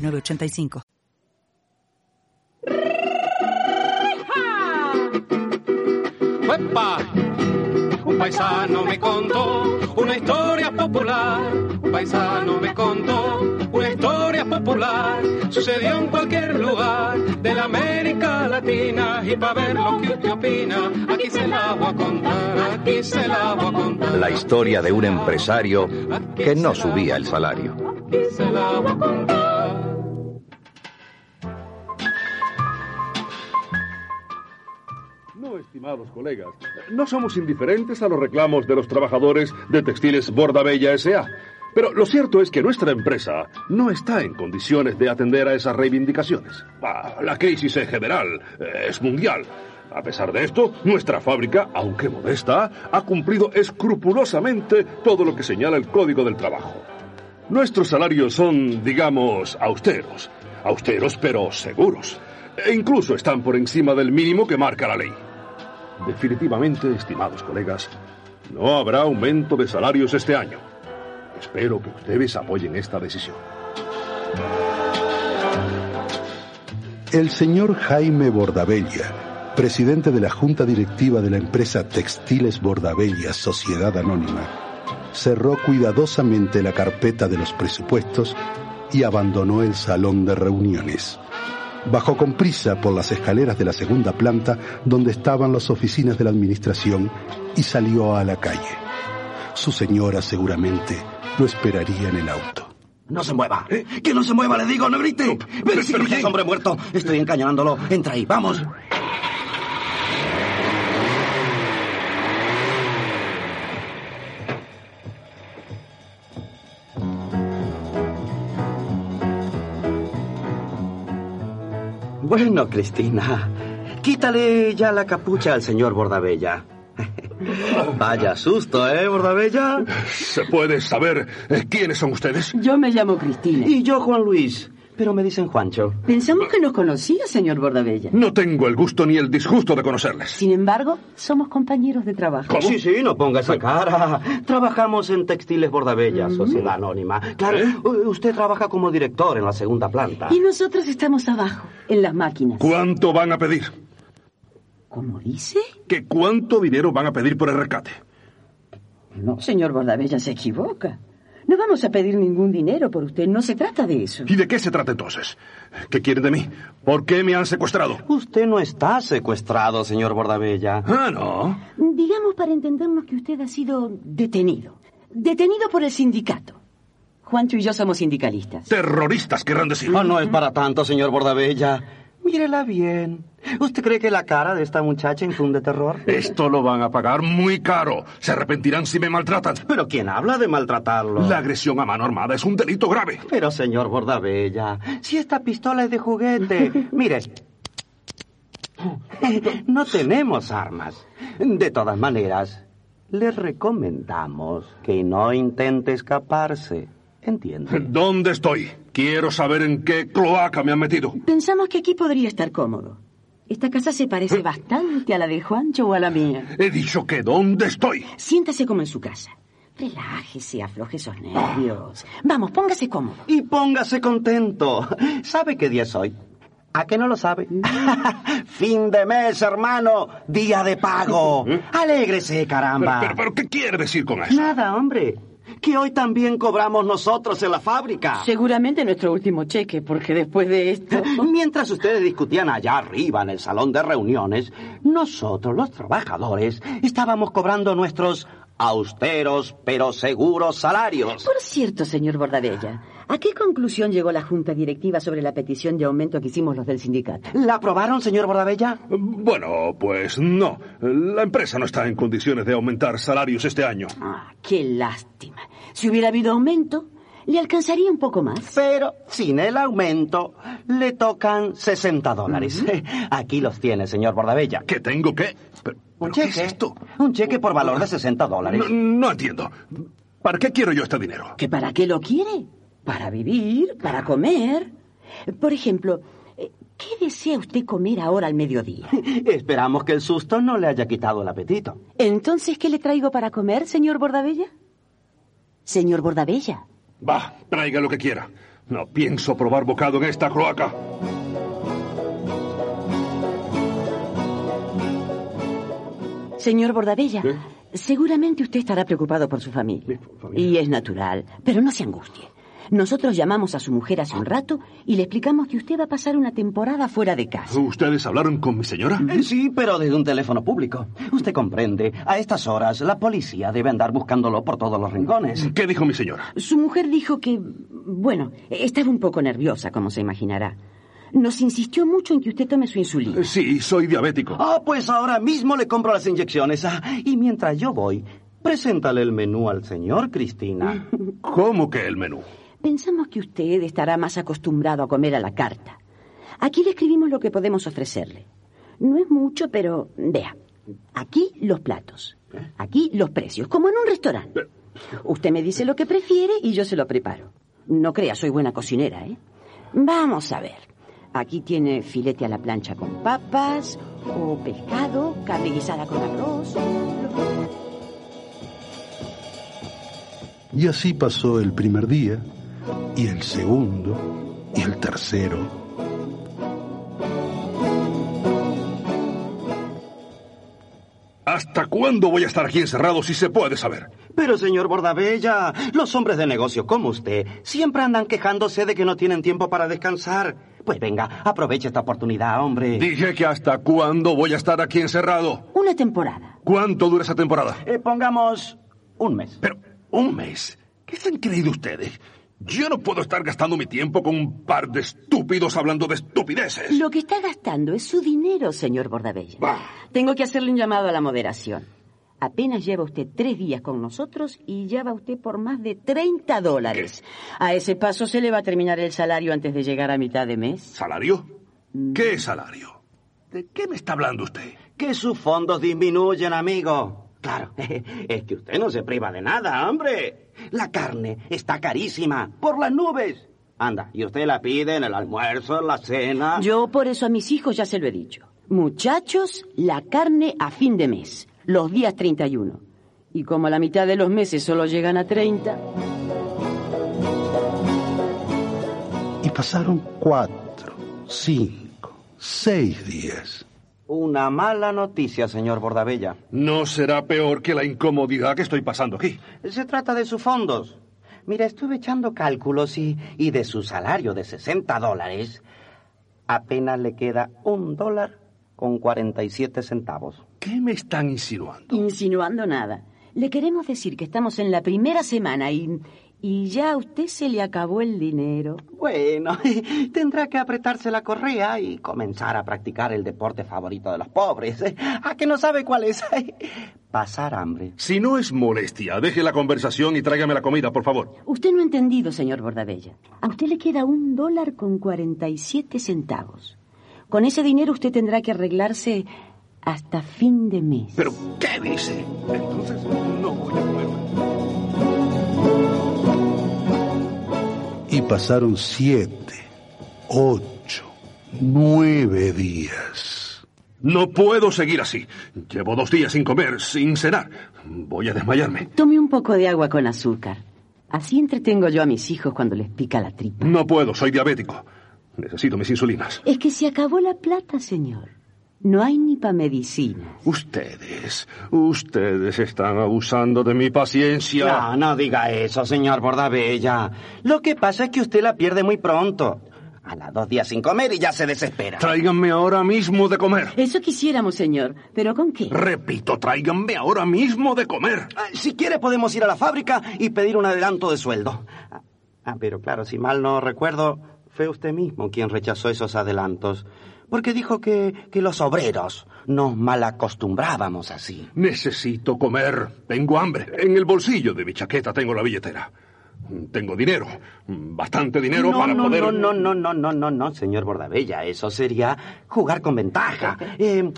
985. Un paisano me contó una historia popular. Un paisano me contó una historia popular. Sucedió en cualquier lugar de la América Latina. Y para ver lo que usted opina, aquí se la voy a contar. Aquí se la voy a contar. La historia de un empresario que no subía el salario. Aquí se la voy a contar. Estimados colegas, no somos indiferentes a los reclamos de los trabajadores de Textiles Bordabella S.A. Pero lo cierto es que nuestra empresa no está en condiciones de atender a esas reivindicaciones. Ah, la crisis en general eh, es mundial. A pesar de esto, nuestra fábrica, aunque modesta, ha cumplido escrupulosamente todo lo que señala el Código del Trabajo. Nuestros salarios son, digamos, austeros. Austeros pero seguros. E incluso están por encima del mínimo que marca la ley. Definitivamente, estimados colegas, no habrá aumento de salarios este año. Espero que ustedes apoyen esta decisión. El señor Jaime Bordabella, presidente de la junta directiva de la empresa Textiles Bordabella Sociedad Anónima, cerró cuidadosamente la carpeta de los presupuestos y abandonó el salón de reuniones. Bajó con prisa por las escaleras de la segunda planta donde estaban las oficinas de la administración y salió a la calle. Su señora seguramente lo esperaría en el auto. No se mueva. Que no se mueva, le digo, no grite. Ven, si gritas, hombre muerto. Estoy encañonándolo. Entra ahí, vamos. Bueno, Cristina, quítale ya la capucha al señor Bordabella. Vaya susto, ¿eh, Bordabella? ¿Se puede saber eh, quiénes son ustedes? Yo me llamo Cristina. Y yo, Juan Luis. Pero me dicen Juancho. Pensamos que nos conocía, señor Bordabella. No tengo el gusto ni el disgusto de conocerles. Sin embargo, somos compañeros de trabajo. ¿Cómo? Sí, sí, no ponga esa cara. Trabajamos en Textiles Bordabella, Sociedad Anónima. Claro, ¿Eh? usted trabaja como director en la segunda planta. Y nosotros estamos abajo, en las máquinas. ¿Cuánto van a pedir? ¿Cómo dice? ¿Que cuánto dinero van a pedir por el rescate? No, señor Bordabella se equivoca. No vamos a pedir ningún dinero por usted, no se trata de eso. ¿Y de qué se trata entonces? ¿Qué quieren de mí? ¿Por qué me han secuestrado? Usted no está secuestrado, señor Bordabella. Ah, no. Digamos para entendernos que usted ha sido detenido. Detenido por el sindicato. Juancho y yo somos sindicalistas. Terroristas querrán decir. Oh, no es para tanto, señor Bordabella. Mírela bien. ¿Usted cree que la cara de esta muchacha infunde terror? Esto lo van a pagar muy caro. Se arrepentirán si me maltratan. Pero ¿quién habla de maltratarlo? La agresión a mano armada es un delito grave. Pero, señor Bordabella, si esta pistola es de juguete, mire, no tenemos armas. De todas maneras, le recomendamos que no intente escaparse. ¿Entiende? ¿Dónde estoy? Quiero saber en qué cloaca me han metido. Pensamos que aquí podría estar cómodo. Esta casa se parece bastante a la de Juancho o a la mía. He dicho que ¿dónde estoy? Siéntase como en su casa. Relájese, afloje esos nervios. Vamos, póngase cómodo. Y póngase contento. ¿Sabe qué día es hoy? ¿A qué no lo sabe? fin de mes, hermano. Día de pago. Alégrese, Pero, caramba. pero, pero, ¿qué quiere decir con eso? Nada, hombre. Que hoy también cobramos nosotros en la fábrica. Seguramente nuestro último cheque, porque después de esto... Mientras ustedes discutían allá arriba en el salón de reuniones, nosotros, los trabajadores, estábamos cobrando nuestros austeros pero seguros salarios. Por cierto, señor Bordabella, ¿a qué conclusión llegó la junta directiva sobre la petición de aumento que hicimos los del sindicato? ¿La aprobaron, señor Bordabella? Bueno, pues no. La empresa no está en condiciones de aumentar salarios este año. Ah, qué lástima. Si hubiera habido aumento, Le alcanzaría un poco más. Pero sin el aumento le tocan 60 dólares. Aquí los tiene, señor Bordabella. ¿Qué tengo que? ¿Pero, Un pero qué cheque. es esto? Un cheque por valor de 60 dólares. No, no entiendo. ¿Para qué quiero yo este dinero? ¿Que para qué lo quiere? Para vivir, para comer. Por ejemplo, eh, ¿qué desea usted comer ahora al mediodía? Esperamos que el susto no le haya quitado el apetito. Entonces, ¿qué le traigo para comer, señor Bordabella? Señor Bordabella. Va, traiga lo que quiera. No pienso probar bocado en esta cloaca. Señor Bordabella, ¿Eh? seguramente usted estará preocupado por su familia. Mi familia. Y es natural, pero no se angustie. Nosotros llamamos a su mujer hace un rato y le explicamos que usted va a pasar una temporada fuera de casa. ¿Ustedes hablaron con mi señora? Eh, Sí, pero desde un teléfono público. Usted comprende, a estas horas la policía debe andar buscándolo por todos los rincones. ¿Qué dijo mi señora? Su mujer dijo que, bueno, estaba un poco nerviosa, como se imaginará. Nos insistió mucho en que usted tome su insulina. Sí, soy diabético. Ah, pues ahora mismo le compro las inyecciones. Ah, y mientras yo voy, preséntale el menú al señor, Cristina. ¿Cómo que el menú? Pensamos que usted estará más acostumbrado a comer a la carta. Aquí le escribimos lo que podemos ofrecerle. No es mucho, pero vea. Aquí los platos. Aquí los precios, como en un restaurante. Usted me dice lo que prefiere y yo se lo preparo. No crea, soy buena cocinera, ¿eh? Vamos a ver. Aquí tiene filete a la plancha con papas, o pescado, carne guisada con arroz. Y así pasó el primer día, y el segundo, y el tercero. ¿Hasta cuándo voy a estar aquí encerrado si se puede saber? Pero, señor Bordabella, los hombres de negocio como usted siempre andan quejándose de que no tienen tiempo para descansar. Pues venga, aproveche esta oportunidad, hombre. Dije que hasta cuándo voy a estar aquí encerrado. Una temporada. ¿Cuánto dura esa temporada? Eh, pongamos un mes. Pero, un mes. ¿Qué se han creído ustedes? Yo no puedo estar gastando mi tiempo con un par de estúpidos hablando de estupideces. Lo que está gastando es su dinero, señor Bordabella. Bah. Tengo que hacerle un llamado a la moderación. Apenas lleva usted tres días con nosotros y ya va usted por más de 30 dólares. A ese paso se le va a terminar el salario antes de llegar a mitad de mes. ¿Salario? ¿Qué salario? ¿De qué me está hablando usted? Que sus fondos disminuyen, amigo. Claro, es que usted no se priva de nada, hombre. La carne está carísima, por las nubes. Anda, y usted la pide en el almuerzo, en la cena. Yo por eso a mis hijos ya se lo he dicho. Muchachos, la carne a fin de mes, los días 31. Y como a la mitad de los meses solo llegan a 30, Y pasaron cuatro, cinco, seis días. Una mala noticia, señor Bordabella. No será peor que la incomodidad que estoy pasando aquí. Se trata de sus fondos. Mira, estuve echando cálculos y, y de su salario de 60 dólares, apenas le queda un dólar con 47 centavos. ¿Qué me están insinuando? insinuando nada. Le queremos decir que estamos en la primera semana y, y ya a usted se le acabó el dinero. Bueno, tendrá que apretarse la correa y comenzar a practicar el deporte favorito de los pobres. ¿A que no sabe cuál es? Pasar hambre. Si no es molestia, deje la conversación y tráigame la comida, por favor. Usted no ha entendido, señor Bordabella. A usted le queda un dólar con 47 centavos. Con ese dinero usted tendrá que arreglarse hasta fin de mes. ¿Pero qué dice? Entonces no voy a poder. Y pasaron siete, ocho, nueve días. No puedo seguir así. Llevo dos días sin comer, sin cenar. Voy a desmayarme. Tome un poco de agua con azúcar. Así entretengo yo a mis hijos cuando les pica la tripa. No puedo, soy diabético. Necesito mis insulinas. Es que se acabó la plata, señor. No hay ni pa' medicina. Ustedes, ustedes están abusando de mi paciencia. No, no diga eso, señor Bordabella. Lo que pasa es que usted la pierde muy pronto. A las dos días sin comer y ya se desespera. Tráiganme ahora mismo de comer. Eso quisiéramos, señor. ¿Pero con qué? Repito, tráiganme ahora mismo de comer. Ah, Si quiere podemos ir a la fábrica y pedir un adelanto de sueldo. Ah, Ah, pero claro, si mal no recuerdo, fue usted mismo quien rechazó esos adelantos. Porque dijo que, que los obreros nos malacostumbrábamos así. Necesito comer. Tengo hambre. En el bolsillo de mi chaqueta tengo la billetera. Tengo dinero, bastante dinero no, para no, poder... No, no, no, no, no, no, no, señor Bordabella, eso sería jugar con ventaja. Eh,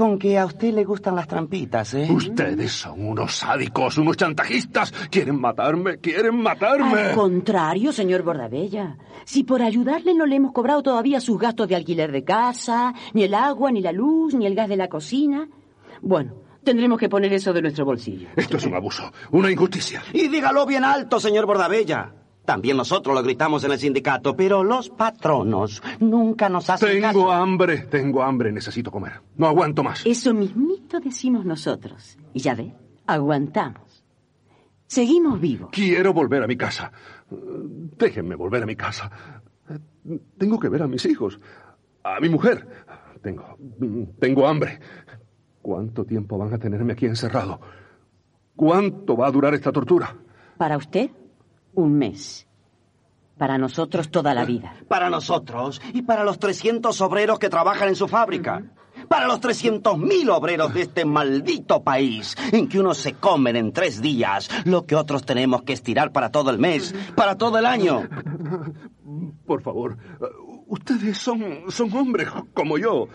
con que a usted le gustan las trampitas, ¿eh? Ustedes son unos sádicos, unos chantajistas. Quieren matarme, quieren matarme. Al contrario, señor Bordabella. Si por ayudarle no le hemos cobrado todavía sus gastos de alquiler de casa, ni el agua, ni la luz, ni el gas de la cocina. Bueno, tendremos que poner eso de nuestro bolsillo. Esto es un abuso, una injusticia. Y dígalo bien alto, señor Bordabella. También nosotros lo gritamos en el sindicato, pero los patronos nunca nos hacen Tengo caso. hambre, tengo hambre, necesito comer. No aguanto más. Eso mismito decimos nosotros. Y ya ve, aguantamos. Seguimos vivos. Quiero volver a mi casa. Déjenme volver a mi casa. Tengo que ver a mis hijos, a mi mujer. Tengo, tengo hambre. ¿Cuánto tiempo van a tenerme aquí encerrado? ¿Cuánto va a durar esta tortura? Para usted, un mes. Para nosotros, toda la vida. Para nosotros y para los 300 obreros que trabajan en su fábrica. Para los 300.000 obreros de este maldito país, en que unos se comen en tres días lo que otros tenemos que estirar para todo el mes, para todo el año. Por favor, ustedes son, son hombres como yo.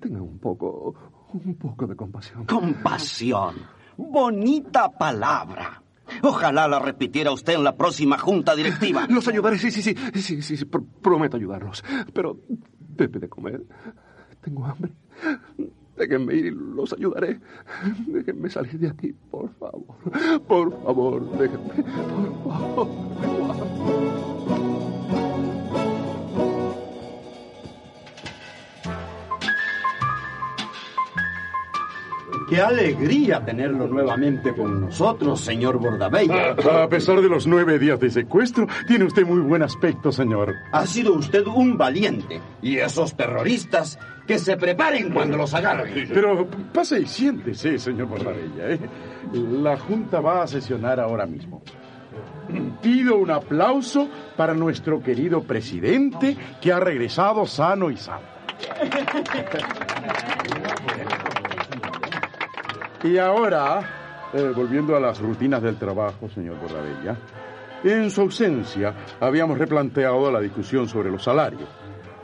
Tengan un poco, un poco de compasión. Compasión. Bonita palabra. Ojalá la repitiera usted en la próxima junta directiva. Los ayudaré, sí, sí, sí, sí, sí, sí, pr- prometo ayudarlos. Pero debe de comer. Tengo hambre. Déjenme ir y los ayudaré. Déjenme salir de aquí, por favor. Por favor, déjenme. Por favor. Qué alegría tenerlo nuevamente con nosotros, señor Bordabella. A, a pesar de los nueve días de secuestro, tiene usted muy buen aspecto, señor. Ha sido usted un valiente. Y esos terroristas, que se preparen cuando los agarren. Pero pase y siéntese, señor Bordabella. ¿eh? La Junta va a sesionar ahora mismo. Pido un aplauso para nuestro querido presidente que ha regresado sano y salvo. Y ahora, eh, volviendo a las rutinas del trabajo, señor Bordabella, en su ausencia habíamos replanteado la discusión sobre los salarios.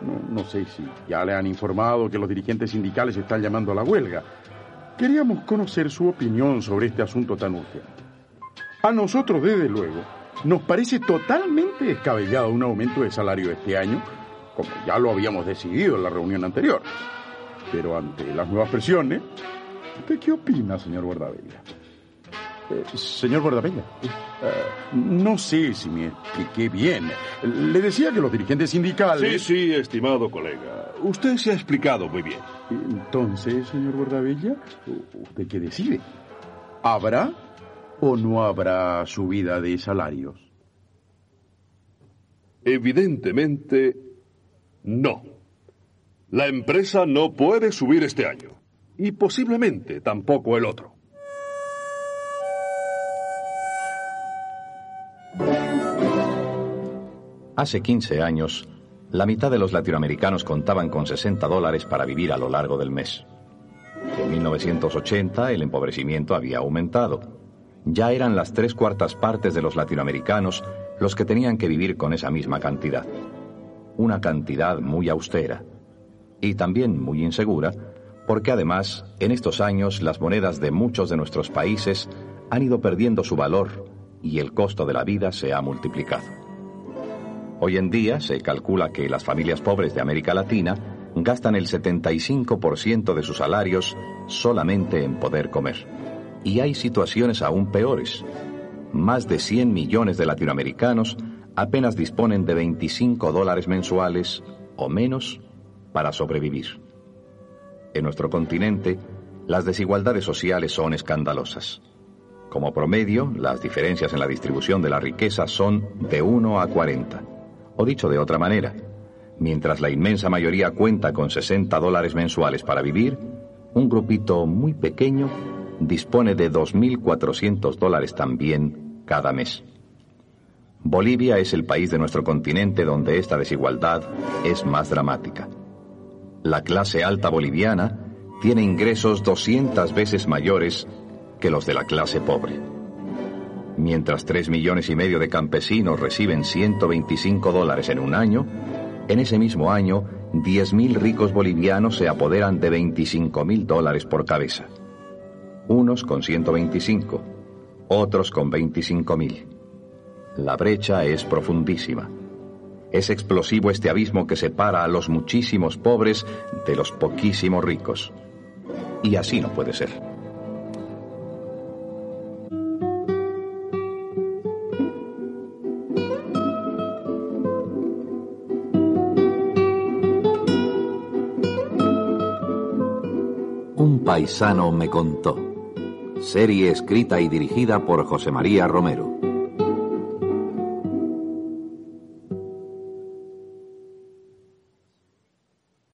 No, no sé si ya le han informado que los dirigentes sindicales están llamando a la huelga. Queríamos conocer su opinión sobre este asunto tan urgente. A nosotros, desde luego, nos parece totalmente descabellado un aumento de salario este año, como ya lo habíamos decidido en la reunión anterior. Pero ante las nuevas presiones, ¿usted qué opina, señor Bordabella? Eh, señor Bordabella, eh, no sé si me expliqué bien. Le decía que los dirigentes Sí, sindicales... sí, estimado colega. Usted se ha explicado muy bien. Entonces, señor Bordabella, ¿usted qué decide? ¿Habrá o no habrá subida de salarios? Evidentemente, no. La empresa no puede subir este año. Y posiblemente tampoco el otro. Hace 15 años, la mitad de los latinoamericanos contaban con 60 dólares para vivir a lo largo del mes. En 1980 el empobrecimiento había aumentado. Ya eran las tres cuartas partes de los latinoamericanos los que tenían que vivir con esa misma cantidad. Una cantidad muy austera. Y también muy insegura, porque además, en estos años, las monedas de muchos de nuestros países han ido perdiendo su valor y el costo de la vida se ha multiplicado. Hoy en día se calcula que las familias pobres de América Latina gastan el 75% de sus salarios solamente en poder comer. Y hay situaciones aún peores. Más de 100 millones de latinoamericanos apenas disponen de 25 dólares mensuales o menos para sobrevivir. En nuestro continente, las desigualdades sociales son escandalosas. Como promedio, las diferencias en la distribución de la riqueza son de 1 a 40. O dicho de otra manera, mientras la inmensa mayoría cuenta con 60 dólares mensuales para vivir, un grupito muy pequeño dispone de 2.400 dólares también cada mes. Bolivia es el país de nuestro continente donde esta desigualdad es más dramática. La clase alta boliviana tiene ingresos 200 veces mayores que los de la clase pobre. Mientras 3 millones y medio de campesinos reciben 125 dólares en un año, en ese mismo año 10.000 ricos bolivianos se apoderan de 25 mil dólares por cabeza. Unos con 125, otros con 25 mil. La brecha es profundísima. Es explosivo este abismo que separa a los muchísimos pobres de los poquísimos ricos. Y así no puede ser. Un paisano me contó. Serie escrita y dirigida por José María Romero.